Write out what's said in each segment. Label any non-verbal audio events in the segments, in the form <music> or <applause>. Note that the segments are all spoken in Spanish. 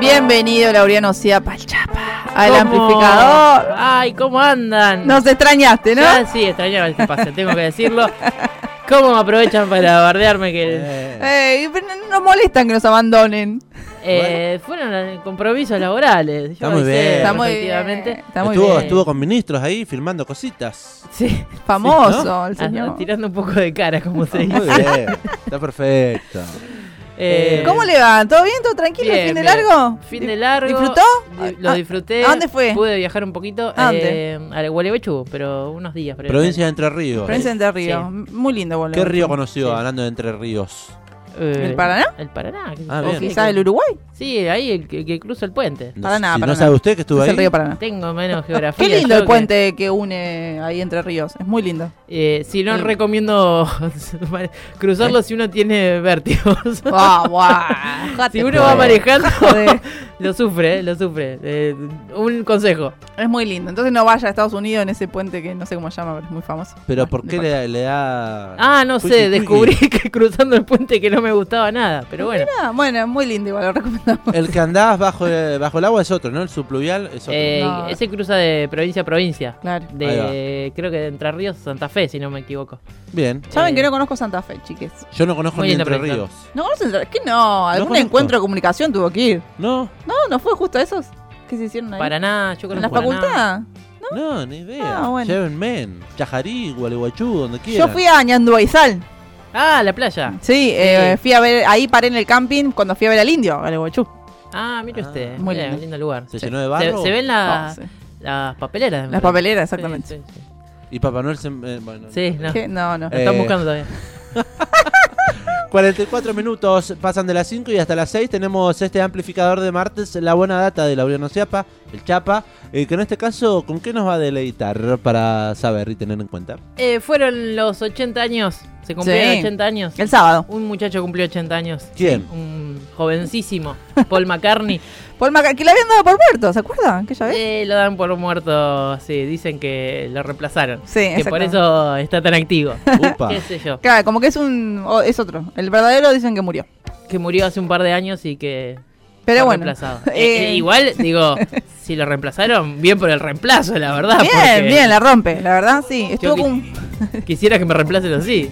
Bienvenido, Laureano Cia Palchapa, al ¿Cómo? amplificador. Ay, ¿cómo andan? Nos extrañaste, ¿no? Ya, sí, extrañaba este pase, tengo que decirlo. ¿Cómo me aprovechan para bardearme que Eh, pero no nos molestan que nos abandonen. eh, fueron compromisos laborales? Está muy bien. Está muy efectivamente. bien. Está muy estuvo, bien. estuvo con ministros ahí filmando cositas. Sí, <laughs> Famoso ¿no? el ah, señor. tirando un poco de cara, como se Muy dice. bien, está perfecto. Eh, ¿Cómo le va? ¿Todo bien? ¿Todo tranquilo? bien, ¿Fin de bien. largo? Fin de largo. ¿Disfrutó? Di- Lo Ah, disfruté. ¿a dónde fue? Pude viajar un poquito. ¿A dónde? Eh, al Gualeguaychú, pero unos días. Provincia de Entre Ríos. Provincia de Entre Ríos. Muy lindo, boludo. ¿Qué río conoció Sí. hablando de Entre Ríos? Eh, ¿El Paraná? El Paraná. Ah. ¿O quizás el Uruguay? Sí, ahí el que, que cruza el puente. No, Paraná, si Paraná. no sabe usted que estuvo Es ahí. el río Paraná. Tengo menos <laughs> geografía. Qué lindo el puente que une ahí entre ríos. Es muy lindo. Eh, si no El- recomiendo <laughs> cruzarlo si uno tiene vértigos. <laughs> Si uno va manejando, lo sufre, eh, lo sufre. Eh, un consejo. Es muy lindo. Entonces no vaya a Estados Unidos en ese puente que no sé cómo se llama, pero es muy famoso. Pero Bueno, ¿por qué le, le da...? Ah, no sé, descubrí que cruzando el puente que no me gustaba nada. Pero bueno. Ah, bueno, muy lindo, igual lo recomendamos. El que andás bajo, eh, bajo el agua es otro, ¿no? El subpluvial es otro. Eh, No. Ese cruza de provincia a provincia. Claro. De, creo que de Entre Ríos a Santa Fe, si no me equivoco. Bien. Saben Eh, que no conozco Santa Fe, chiques. Yo no conozco Muy ni Entre. Ríos. ¿No conocen? Es que no, algún encuentro de comunicación tuvo que ir. No, No, no fue justo esos que se hicieron ahí. Paraná, yo ¿En conozco la Paraná. facultad? no, ni idea. Ah, bueno. Chajarí, Gualeguaychú, donde quieran. Yo fui a Ñanduaizal. Ah, la playa. Sí, eh, fui a ver, ahí paré en el camping cuando fui a ver al indio, al Guaychú. Ah, mire Ah. usted. Muy lindo. lindo lugar. ¿Se Sí. llenó de Se, barro? se ven la- Oh, sí. las papeleras. Las papeleras, exactamente. Sí, sí, sí. Y Papá Noel se... eh, bueno. Sí, no. ¿Qué? No, no. Lo están Eh, buscando todavía. <laughs> 44 minutos pasan de las 5 y hasta las 6 tenemos este amplificador de martes, la buena data de Laureano Ciapa, el Chapa, eh, que en este caso, ¿con qué nos va a deleitar para saber y tener en cuenta? Eh, fueron los 80 años. Se cumplieron Sí. 80 años. El sábado. Un muchacho cumplió 80 años. ¿Quién? Un jovencísimo. Paul McCartney. <laughs> Paul McCartney, que le habían dado por muerto, ¿se acuerdan? ¿Aquella vez? Eh, lo dan por muerto. Sí, dicen que lo reemplazaron. Sí, Que por eso está tan activo. <laughs> Upa. ¿Qué sé yo? Claro, como que es un. es otro. El verdadero dicen que murió. Que murió hace un par de años y que. Pero fue bueno. reemplazado. <laughs> Eh, Eh, eh, igual, digo, si lo reemplazaron, bien por el reemplazo, la verdad. Bien, porque bien, la rompe, la verdad, sí. Estuvo, Yo cum- <laughs> Quisiera que me reemplacen así.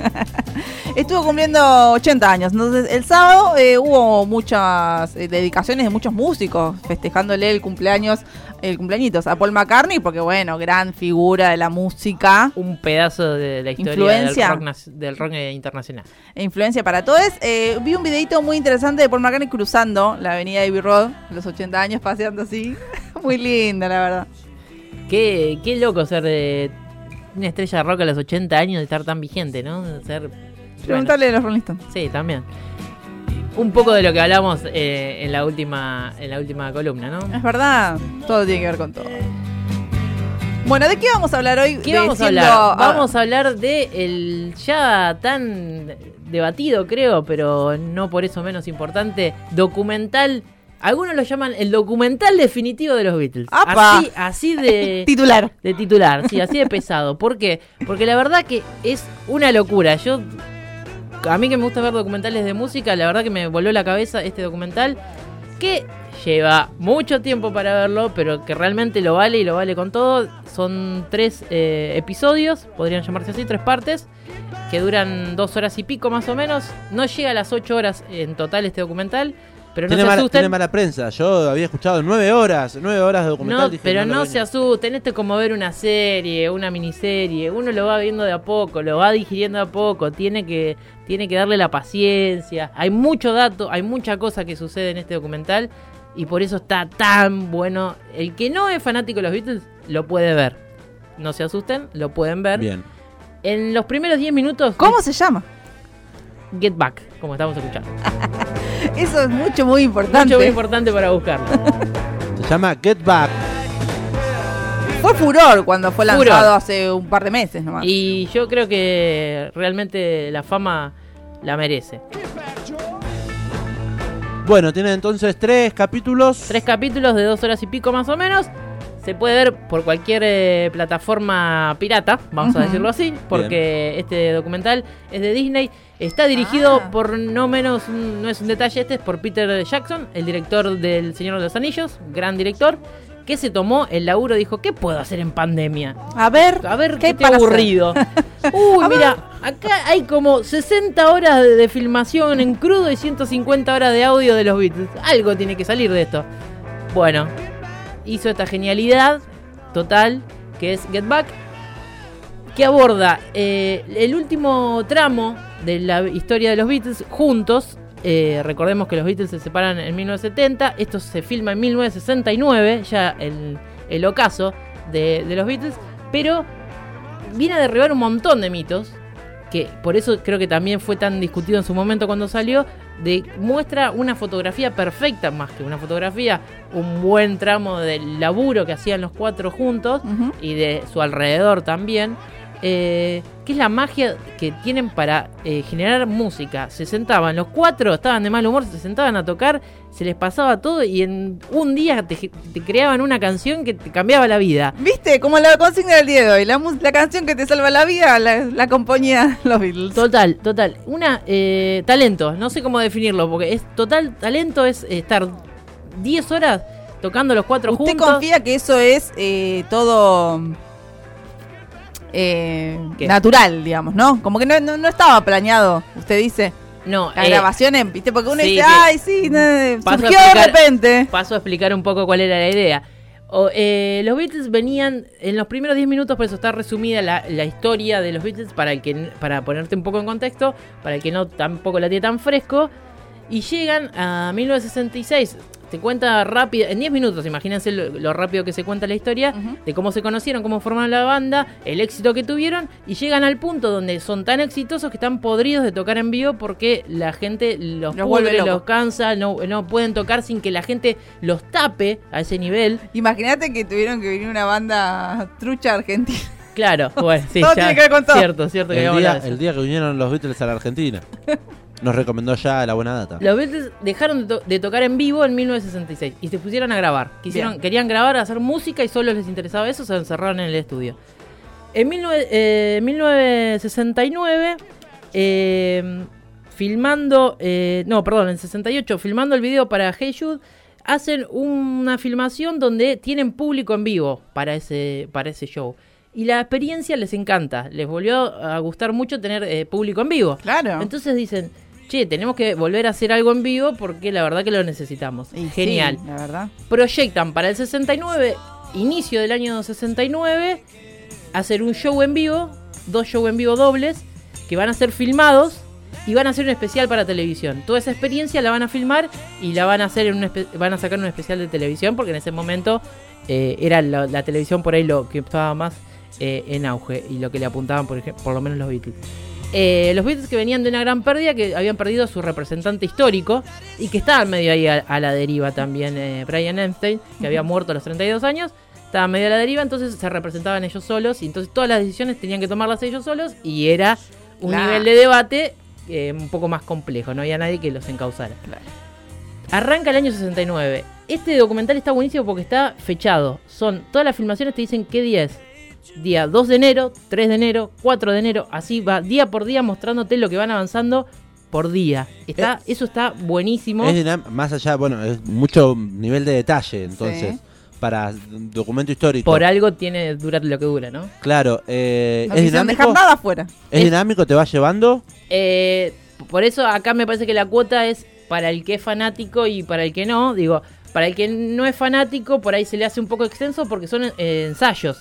<laughs> estuvo cumpliendo 80 años. Entonces, el sábado eh, hubo muchas eh, dedicaciones de muchos músicos festejándole el cumpleaños, el cumpleañitos a Paul McCartney, porque bueno, gran figura de la música. Un pedazo de la historia Influencia. del rock, del rock eh, internacional. e influencia para todos. Eh, vi un videito muy interesante de Paul McCartney cruzando la avenida Abbey Road, los 80 años, paseando así. <laughs> muy linda, la verdad. Qué, qué loco ser de una estrella de rock a los 80 años de estar tan vigente, ¿no? De Ser. bueno, Preguntarle a los Rolling Stones. sí, también. Un poco de lo que hablamos eh, en la última en la última columna, ¿no? Es verdad, todo tiene que ver con todo. Bueno, ¿de qué vamos a hablar hoy? ¿Qué De vamos a hablar? ah, Vamos a hablar de el ya tan debatido, creo, pero no por eso menos importante, documental. Algunos lo llaman el documental definitivo de los Beatles. ¡Apa! Así, así de, <laughs> Titular. de titular, sí, así de pesado. ¿Por qué? Porque la verdad que es una locura. Yo, a mí que me gusta ver documentales de música, la verdad que me voló la cabeza este documental que lleva mucho tiempo para verlo, pero que realmente lo vale y lo vale con todo. Son tres eh, episodios, podrían llamarse así, tres partes, que duran dos horas y pico más o menos. No llega a las ocho horas en total este documental, pero no tiene, se mala, asusten. tiene mala prensa. Yo había escuchado nueve horas, nueve horas de documental. No, dije, pero no se asusten, esto es como ver una serie, una miniserie, uno lo va viendo de a poco, lo va digiriendo de a poco, tiene que, tiene que darle la paciencia, hay mucho dato, hay mucha cosa que sucede en este documental y por eso está tan bueno. El que no es fanático de los Beatles lo puede ver, no se asusten, lo pueden ver. Bien. En los primeros 10 minutos, ¿Cómo se llama? Get Back, como estamos escuchando. <laughs> Eso es mucho, muy importante. Mucho muy importante para buscarlo. Se llama Get Back. Fue furor cuando fue Furor. lanzado hace un par de meses nomás. Y yo creo que realmente la fama la merece. Bueno, tiene entonces tres capítulos. Tres capítulos de dos horas y pico más o menos. Se puede ver por cualquier eh, plataforma pirata, vamos a decirlo así, porque este documental es de Disney. Está dirigido Ah. por no menos, un- no es un detalle este, es por Peter Jackson, el director del Señor de los Anillos, gran director, que se tomó el laburo y dijo, ¿qué puedo hacer en pandemia? A ver, A ver, ¿qué qué para aburrido. <laughs> Uy, mira, acá hay como 60 horas de, de filmación en crudo y 150 horas de audio de los Beatles. Algo tiene que salir de esto. Bueno, hizo esta genialidad total que es Get Back, que aborda eh, el último tramo de la historia de los Beatles juntos. Eh, recordemos que los Beatles se separan en 1970, esto se filma en 1969, ya el, el ocaso de, de los Beatles, pero viene a derribar un montón de mitos, que por eso creo que también fue tan discutido en su momento cuando salió, de muestra una fotografía perfecta, más que una fotografía, un buen tramo del laburo que hacían los cuatro juntos y de su alrededor también, eh, que es la magia que tienen para eh, generar música. Se sentaban, los cuatro estaban de mal humor, se sentaban a tocar, se les pasaba todo y en un día te, te creaban una canción que te cambiaba la vida. ¿Viste? Como la consigna del día de hoy. La, canción que te salva la vida la, la compañía <laughs> Los Beatles. Total, total. Una eh, talento, no sé cómo definirlo, porque es total talento es estar 10 horas tocando los cuatro ¿Usted juntos. confía que eso es eh, todo eh, natural, digamos, ¿no? Como que no, no, no estaba planeado, usted dice. No, Las eh, grabaciones, ¿viste? Porque uno sí, dice, ay, sí, no, a surgió de repente. paso a explicar un poco cuál era la idea. O, eh, los Beatles venían en los primeros 10 minutos, por eso está resumida la, la historia de los Beatles para el que para ponerte un poco en contexto, para el que no tampoco la tiene tan fresco. Y llegan a 1966. Te cuenta rápido, en 10 minutos, imagínense lo, lo rápido que se cuenta la historia, de cómo se conocieron, cómo formaron la banda, el éxito que tuvieron, y llegan al punto donde son tan exitosos que están podridos de tocar en vivo porque la gente los, Los vuelve pudre, los cansa, no, no pueden tocar sin que la gente los tape a ese nivel. Imagínate que tuvieron que venir una banda trucha argentina. Claro, bueno, <laughs> sí, Todo ya, tiene que ver con todo. Cierto, cierto que El habíamos día, el día que vinieron los Beatles a la Argentina. <laughs> Nos recomendó ya la buena data. Los Beatles dejaron de, to- de tocar en vivo en 1966 y se pusieron a grabar. Quisieron, Bien. querían grabar, hacer música y solo les interesaba eso, se encerraron en el estudio. En 19 eh, 1969, eh, filmando, eh, no, perdón, en 68, filmando el video para Hey Jude, hacen una filmación donde tienen público en vivo para ese, para ese show. Y la experiencia les encanta, les volvió a gustar mucho tener eh, público en vivo. Claro. Entonces dicen, che, tenemos que volver a hacer algo en vivo porque la verdad que lo necesitamos. Y Genial. sí, la verdad. Proyectan para el 69, inicio del año 69, hacer un show en vivo, dos shows en vivo dobles, que van a ser filmados y van a hacer un especial para televisión. Toda esa experiencia la van a filmar y la van a hacer en un van a sacar un especial de televisión porque en ese momento eh, era la, la televisión por ahí lo que estaba más eh, en auge y lo que le apuntaban por, ejemplo, por lo menos los Beatles. Eh, los Beatles que venían de una gran pérdida, que habían perdido a su representante histórico y que estaban medio ahí a, a la deriva también. eh, Brian Epstein, que había muerto a los 32 años, estaba medio a la deriva, entonces se representaban ellos solos y entonces todas las decisiones tenían que tomarlas ellos solos y era un nivel de debate eh, un poco más complejo, no había nadie que los encauzara. Claro. Arranca el año 69. Este documental está buenísimo porque está fechado. Son todas las filmaciones te dicen qué día es. Día 2 de enero, 3 de enero, 4 de enero, así va día por día mostrándote lo que van avanzando por día. Está, eso está buenísimo. Es más allá, bueno, es mucho nivel de detalle, entonces, Sí. para documento histórico. Por algo tiene dura lo que dura, ¿no? Claro, eh, No es dinámico. nada afuera. Es Es- dinámico, te va llevando. Eh, por eso acá me parece que la cuota es para el que es fanático y para el que no. Digo, para el que no es fanático, por ahí se le hace un poco extenso porque son eh, ensayos.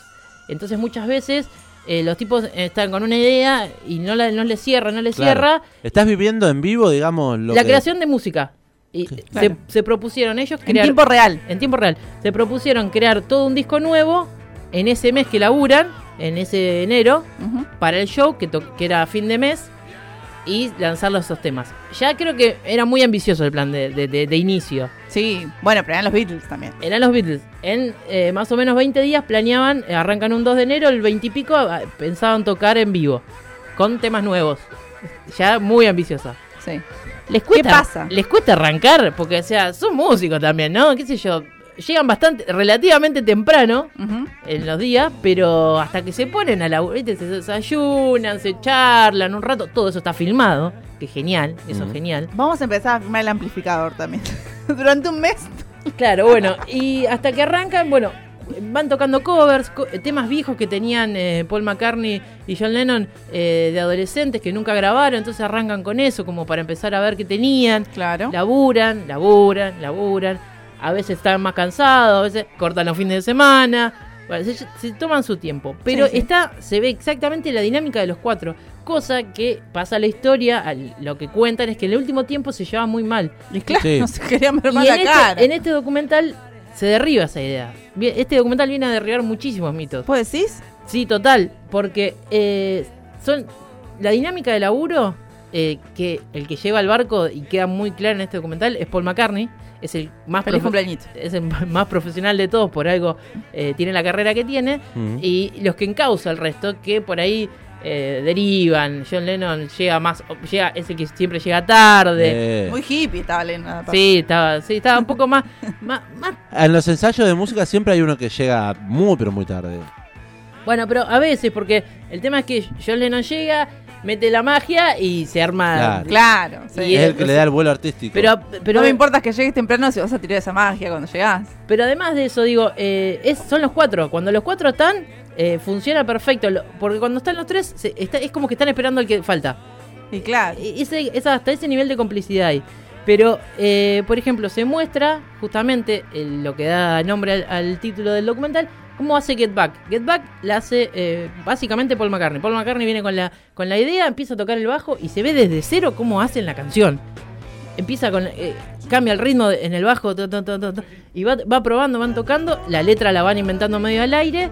Entonces muchas veces eh, los tipos están con una idea y no, la, no le cierra, no le Claro. cierra. Estás viviendo en vivo, digamos, lo la que- creación de música. Y Claro. se, se propusieron ellos En crear... tiempo real. en tiempo real. Se propusieron crear todo un disco nuevo en ese mes que laburan, en ese enero, para el show, que, que era a fin de mes, y lanzar esos temas. Ya creo que era muy ambicioso el plan de, de- de- de inicio. Sí, bueno, pero eran los Beatles también. Eran los Beatles. En eh, más o menos 20 días planeaban, eh, arrancan un 2 de enero, el 20 y pico, pensaban tocar en vivo, con temas nuevos. Ya muy ambicioso. Sí. ¿Les cuesta, pasa? Les cuesta arrancar, porque, o sea, son músicos también, ¿no? ¿Qué sé yo? Llegan bastante, relativamente temprano en los días, pero hasta que se ponen a la ¿viste? se desayunan, se charlan un rato, todo eso está filmado, que genial, eso es genial. Vamos a empezar a firmar el amplificador también. <laughs> Durante un mes. Claro, bueno, y hasta que arrancan, bueno, van tocando covers, co- temas viejos que tenían eh, Paul McCartney y John Lennon eh, de adolescentes que nunca grabaron, entonces arrancan con eso como para empezar a ver qué tenían. Claro. Laburan, laburan, laburan. A veces están más cansados, a veces cortan los fines de semana. Bueno, se, se toman su tiempo. Pero Sí, sí. está, se ve exactamente la dinámica de los cuatro. Cosa que pasa la historia, al- lo que cuentan es que en el último tiempo se lleva muy mal. Y claro, Sí. no se querían ver más en la este, cara. en este documental se derriba esa idea. Este documental viene a derribar muchísimos mitos. ¿Vos decís? Sí, total, porque eh, son la dinámica de laburo eh, que el que lleva el barco y queda muy claro en este documental es Paul McCartney, es el más es el <laughs> más profesional de todos, por algo eh, tiene la carrera que tiene, y los que encausa el resto, que por ahí eh, derivan. John Lennon llega más, llega, es el que siempre llega tarde. Eh, Muy hippie estaba Lena. Sí, estaba, sí, estaba un poco más, <laughs> más, más En los ensayos de música siempre hay uno que llega muy, pero muy tarde. Bueno, pero a veces, porque el tema es que John Lennon llega, mete la magia y se arma. Claro. Claro. sí. Y es es- el que le da el vuelo artístico. Pero, pero, no me importa que llegues temprano si vas a tirar esa magia cuando llegás. pero además de eso, digo, eh, es, son los cuatro. Cuando los cuatro están, eh, funciona perfecto. Porque cuando están los tres, se- está- es como que están esperando al que falta. Y claro. E- Ese, es hasta ese nivel de complicidad hay. Pero, eh, por ejemplo, se muestra justamente el- lo que da nombre al, al título del documental, cómo hace Get Back. Get Back la hace eh, básicamente Paul McCartney. Paul McCartney viene con la, con la idea, empieza a tocar el bajo y se ve desde cero cómo hacen la canción. Empieza con. eh, cambia el ritmo en el bajo y va, va probando, van tocando. La letra la van inventando medio al aire.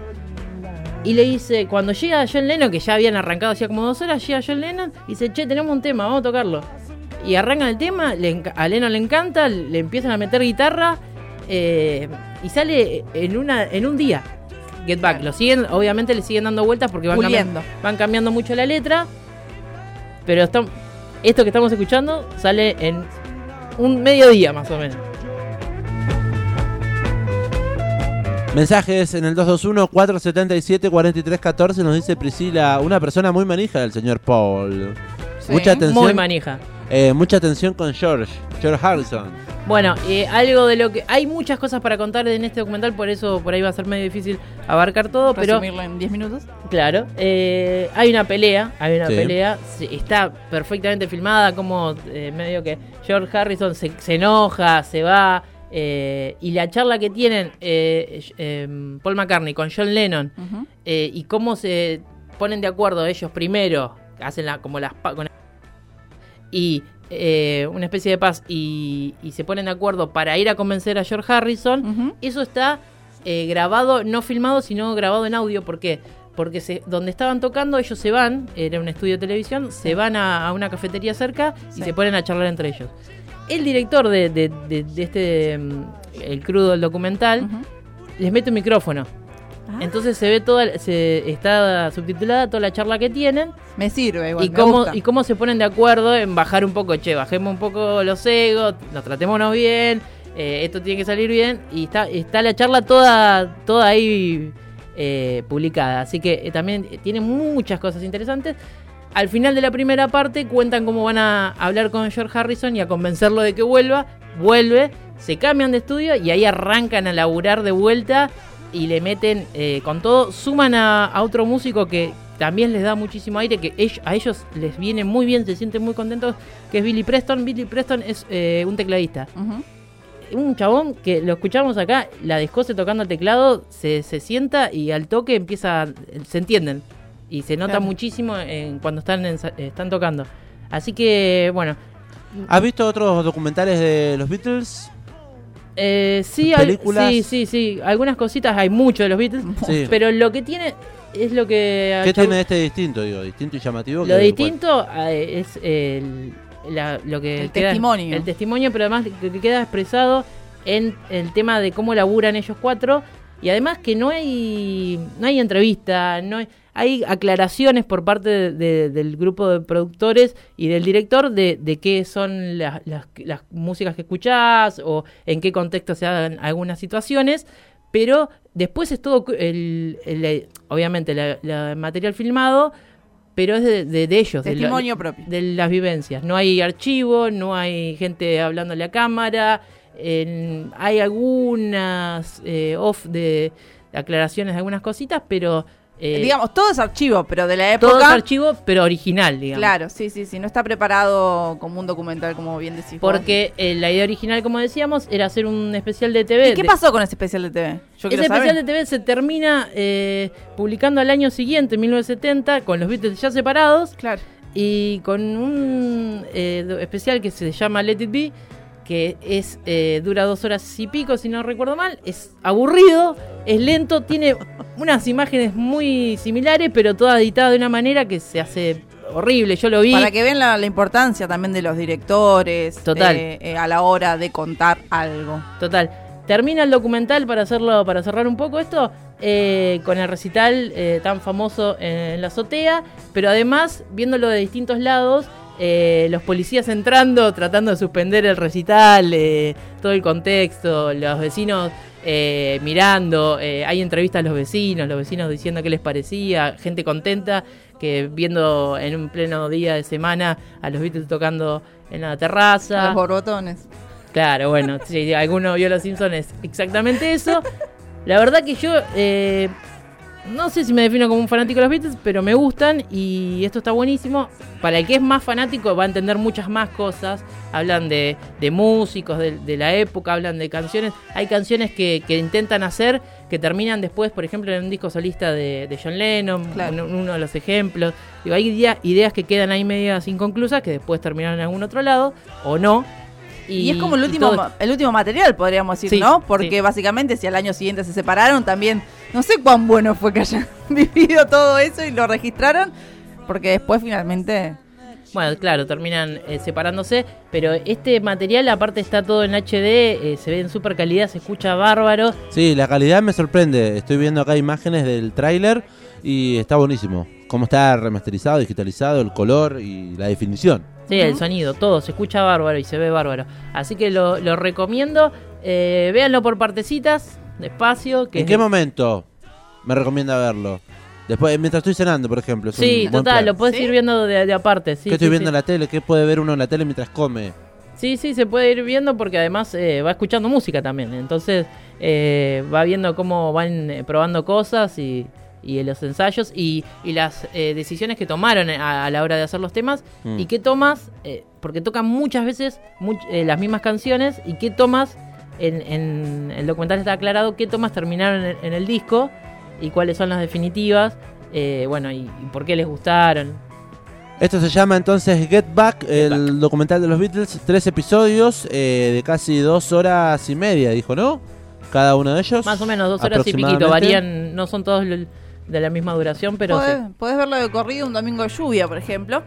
Y le dice, cuando llega John Lennon, que ya habían arrancado hacía como dos horas, llega John Lennon y dice, che, tenemos un tema, vamos a tocarlo. Y arrancan el tema, le a Lennon le encanta, le empiezan a meter guitarra eh, y sale en una en un día. Get Back, lo siguen, obviamente le siguen dando vueltas porque van, cambiando, van cambiando mucho la letra. Pero esto que estamos escuchando sale en un mediodía más o menos. Mensajes en el 221-477-4314 nos dice Priscila, una persona muy manija del señor Paul. Sí. Mucha atención. Muy manija. eh, mucha atención con George, George Harrison. Bueno, eh, algo de lo que. Hay muchas cosas para contar en este documental, por eso por ahí va a ser medio difícil abarcar todo, pero. En 10 minutos. Claro, eh, hay una pelea, hay una Sí. pelea, sí, está perfectamente filmada, como eh, medio que George Harrison se, se enoja, se va, eh, y la charla que tienen eh, eh, Paul McCartney con John Lennon, eh, y cómo se ponen de acuerdo ellos primero, hacen la, como las... pa- con- y eh, una especie de paz, y, y se ponen de acuerdo para ir a convencer a George Harrison, eso está eh, grabado, no filmado, sino grabado en audio. ¿Por qué? Porque se, donde estaban tocando, ellos se van, era un estudio de televisión, se van a, a una cafetería cerca y se ponen a charlar entre ellos. El director de, de- de- de este, mm, el crudo del documental, les mete un micrófono. Ah, Entonces se ve toda, se, está subtitulada toda la charla que tienen me sirve igual. y me cómo, gusta. y cómo se ponen de acuerdo en bajar un poco, che, bajemos un poco los egos, nos tratémonos bien, eh, esto tiene que salir bien, y está, está la charla toda, toda ahí eh, publicada, así que eh, también tiene muchas cosas interesantes. Al final de la primera parte cuentan cómo van a hablar con George Harrison y a convencerlo de que vuelva, vuelve, se cambian de estudio y ahí arrancan a laburar de vuelta y le meten eh, con todo, suman a, a otro músico que también les da muchísimo aire, que ellos- a ellos les viene muy bien, se sienten muy contentos, que es Billy Preston. Billy Preston es eh, un tecladista. Un chabón que lo escuchamos acá, la descose tocando el teclado, se, se sienta y al toque empieza, se entienden. Y se nota Claro. muchísimo en, cuando están, ensa- están tocando. Así que, bueno, ¿Has visto otros documentales de los Beatles? Eh, sí, hay- sí, sí, sí, algunas cositas, hay mucho de los Beatles, Sí. <laughs> pero lo que tiene es lo que... ¿Qué tiene este distinto, digo? Distinto y llamativo. Lo que- distinto eh, es el, la- lo que El queda- testimonio. El testimonio, pero además que, que queda expresado en el tema de cómo laburan ellos cuatro. Y además que no hay no hay entrevista, no hay, hay aclaraciones por parte de- de- del grupo de productores y del director de, de qué son las, las- las músicas que escuchás o en qué contexto se dan algunas situaciones, pero después es todo el, el- obviamente el material filmado, pero es de, de- de ellos, de la- Testimonio propio. de las vivencias. No hay archivo, no hay gente hablándole a cámara, en- hay algunas eh, off de, de aclaraciones de algunas cositas, pero eh, Digamos, todo es archivo, pero de la todo es época. archivo, pero original, digamos. Claro, sí, sí, sí. No está preparado como un documental, como bien decís. Porque eh, la idea original, como decíamos, era hacer un especial de TV. ¿Y qué pasó con ese especial de TV? Yo Ese saber. especial de TV se termina eh, publicando al año siguiente, 1970, con los Beatles ya separados. Claro. y con un especial que se llama Let It Be, que es eh, dura dos horas y pico, si no recuerdo mal. Es aburrido, es lento, tiene unas imágenes muy similares, pero todas editadas de una manera que se hace horrible. Yo lo vi. Para que vean la, la importancia también de los directores Total. eh, eh, a la hora de contar algo. Total. Termina el documental para hacerlo, para cerrar un poco esto, eh, con el recital tan famoso en la azotea, pero además viéndolo de distintos lados, eh, los policías entrando, tratando de suspender el recital, eh, todo el contexto, los vecinos eh, mirando, hay entrevistas a los vecinos, los vecinos diciendo qué les parecía, gente contenta que viendo en un pleno día de semana a los Beatles tocando en la terraza. Los borbotones. Claro, bueno, si alguno vio Los Simpsons es exactamente eso. <laughs> La verdad que yo eh, no sé si me defino como un fanático de los Beatles, pero me gustan y esto está buenísimo. Para el que es más fanático va a entender muchas más cosas. Hablan de, de músicos de, de la época, hablan de canciones. Hay canciones que, que intentan hacer que terminan después, por ejemplo, en un disco solista de, de John Lennon, Claro. uno de los ejemplos. Digo, hay idea- ideas que quedan ahí medias inconclusas que después terminan en algún otro lado o no. Y, es como el último, todo- el último material, podríamos decir, Sí, ¿no? Porque sí. básicamente si al año siguiente se separaron, también no sé cuán bueno fue que hayan <laughs> vivido todo eso y lo registraron, porque después finalmente... Bueno, claro, terminan eh, separándose, pero este material aparte está todo en HD, eh, se ve en super calidad, se escucha bárbaro. Sí, la calidad me sorprende. Estoy viendo acá imágenes del tráiler y está buenísimo. Cómo está remasterizado, digitalizado, el color y la definición. Sí, el sonido, todo, se escucha bárbaro y se ve bárbaro. Así que lo, lo recomiendo, eh, véanlo por partecitas, despacio. Que ¿En qué momento me recomienda verlo? Después, mientras estoy cenando, por ejemplo. es un Sí, buen total, plan. lo puedes ¿Sí? ir viendo de, de aparte. Sí, ¿Qué estoy sí, viendo sí. en la tele? ¿Qué puede ver uno en la tele mientras come? Sí, sí, se puede ir viendo porque además eh, va escuchando música también. Entonces eh, va viendo cómo van eh, probando cosas y, y los ensayos y, y las eh, decisiones que tomaron a, a la hora de hacer los temas Mm. y qué tomas, eh, porque tocan muchas veces much- eh, las mismas canciones y qué tomas, en, en el documental está aclarado qué tomas terminaron en, en el disco y cuáles son las definitivas, eh, bueno, y, y por qué les gustaron. Esto se llama entonces Get Back, el documental de los Beatles. Tres episodios eh, de casi dos horas y media, dijo, ¿no? Cada uno de ellos. Más o menos dos horas y piquito, varían, no son todos l- de la misma duración, pero sí. podés, podés verlo de corrido un domingo de lluvia, por ejemplo.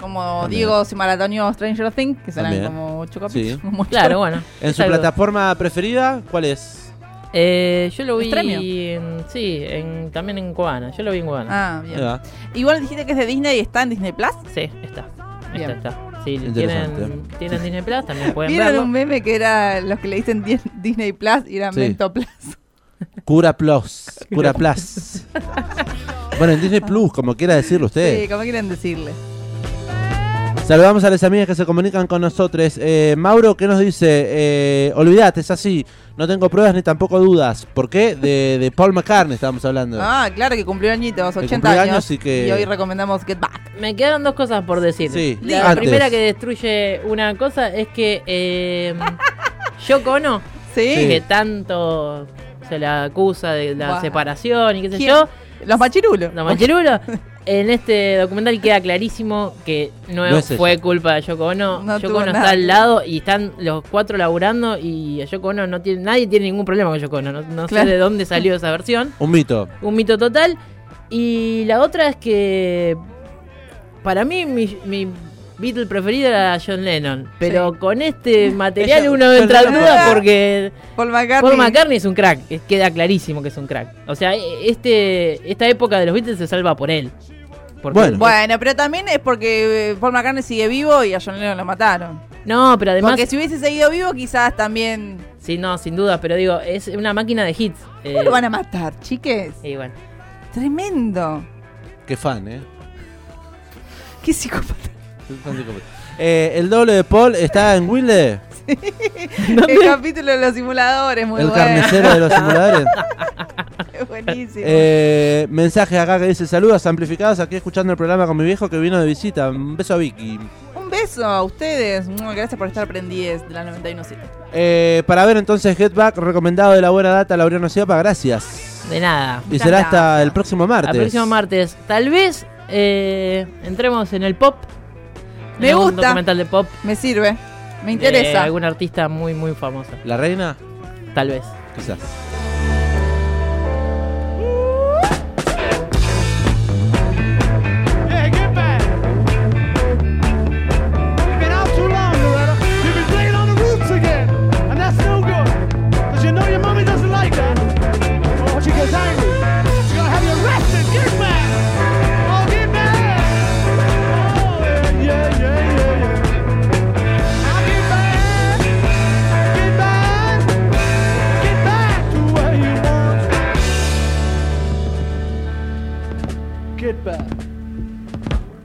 Como También. Diego se maratoneó Stranger Things, que serán También. como ocho capítulos. Sí. <laughs> como Claro, bueno. En su algo. plataforma preferida, ¿cuál es? Eh, yo lo vi en, sí, en, también en Cubana. Yo lo vi en Cubana. Ah, bien. Igual dijiste que es de Disney y está en Disney Plus. Sí, está. Bien. Está, está. Si Interesante. tienen, tienen Disney Plus, también <laughs> pueden ¿Vieron verlo. un meme que era los que le dicen di- Disney Plus y era Sí. Mento Plus? Cura Plus. Cura Plus. bueno, en Disney Plus, como quiera decirlo usted. Sí, como quieren decirle. Saludamos a las amigas que se comunican con nosotros. Eh, Mauro, ¿qué nos dice? Eh, olvidate, es así. No tengo pruebas ni tampoco dudas. ¿Por qué? De, de Paul McCartney estábamos hablando. Ah, claro que cumplió añitos, 80 cumplió años. años y que- hoy recomendamos Get Back. Me quedaron dos cosas por decir. Sí, La antes. primera que destruye una cosa es que eh, <laughs> Yoko Ono, ¿Sí? Sí. que tanto se la acusa de la separación y qué sé ¿Quién? yo, Los machirulos. No, Machirulo. En este documental queda clarísimo que no, No es ella. fue culpa de Yoko Ono. No Yoko Ono nada. está al lado y están los cuatro laburando y a Yoko Ono no tiene, nadie tiene ningún problema con Yoko Ono. No, no Claro. sé de dónde salió esa versión. <laughs> Un mito. Un mito total. Y la otra es que para mí mi, mi Beatle preferido era John Lennon. Pero Sí. con este <laughs> material Ella- uno entra en duda porque Paul McCartney. Paul McCartney es un crack. es- Queda clarísimo que es un crack. O sea, este esta época de los Beatles se salva por él. Bueno. Bueno, pero también es porque eh, Paul McCartney sigue vivo y a John Lennon lo mataron. No, pero además... porque si hubiese seguido vivo, quizás también. Sí, no, sin duda. Pero digo, es una máquina de hits. ¿Cómo Eh, lo van a matar, chiques? y bueno. Tremendo. Qué fan, ¿eh? Qué psicópata. Eh, el doble de Paul está en Wilde, <laughs> El capítulo de los simuladores, muy el bueno. carnicero de los simuladores. <laughs> Es buenísimo. Eh, mensaje acá que dice saludos amplificados aquí escuchando el programa con mi viejo que vino de visita. Un beso a Vicky. Un beso a ustedes. Gracias por estar prendides de la 91.7. Eh, para ver entonces Get Back, recomendado de la buena data, Laureano Ciapa, gracias. De nada. Y será hasta el próximo martes. Al próximo martes. Tal vez eh, entremos en el pop. Me En un gusta. documental de pop. Me sirve. Me De interesa. algún artista muy, muy famoso. ¿La reina? Tal vez. Quizás.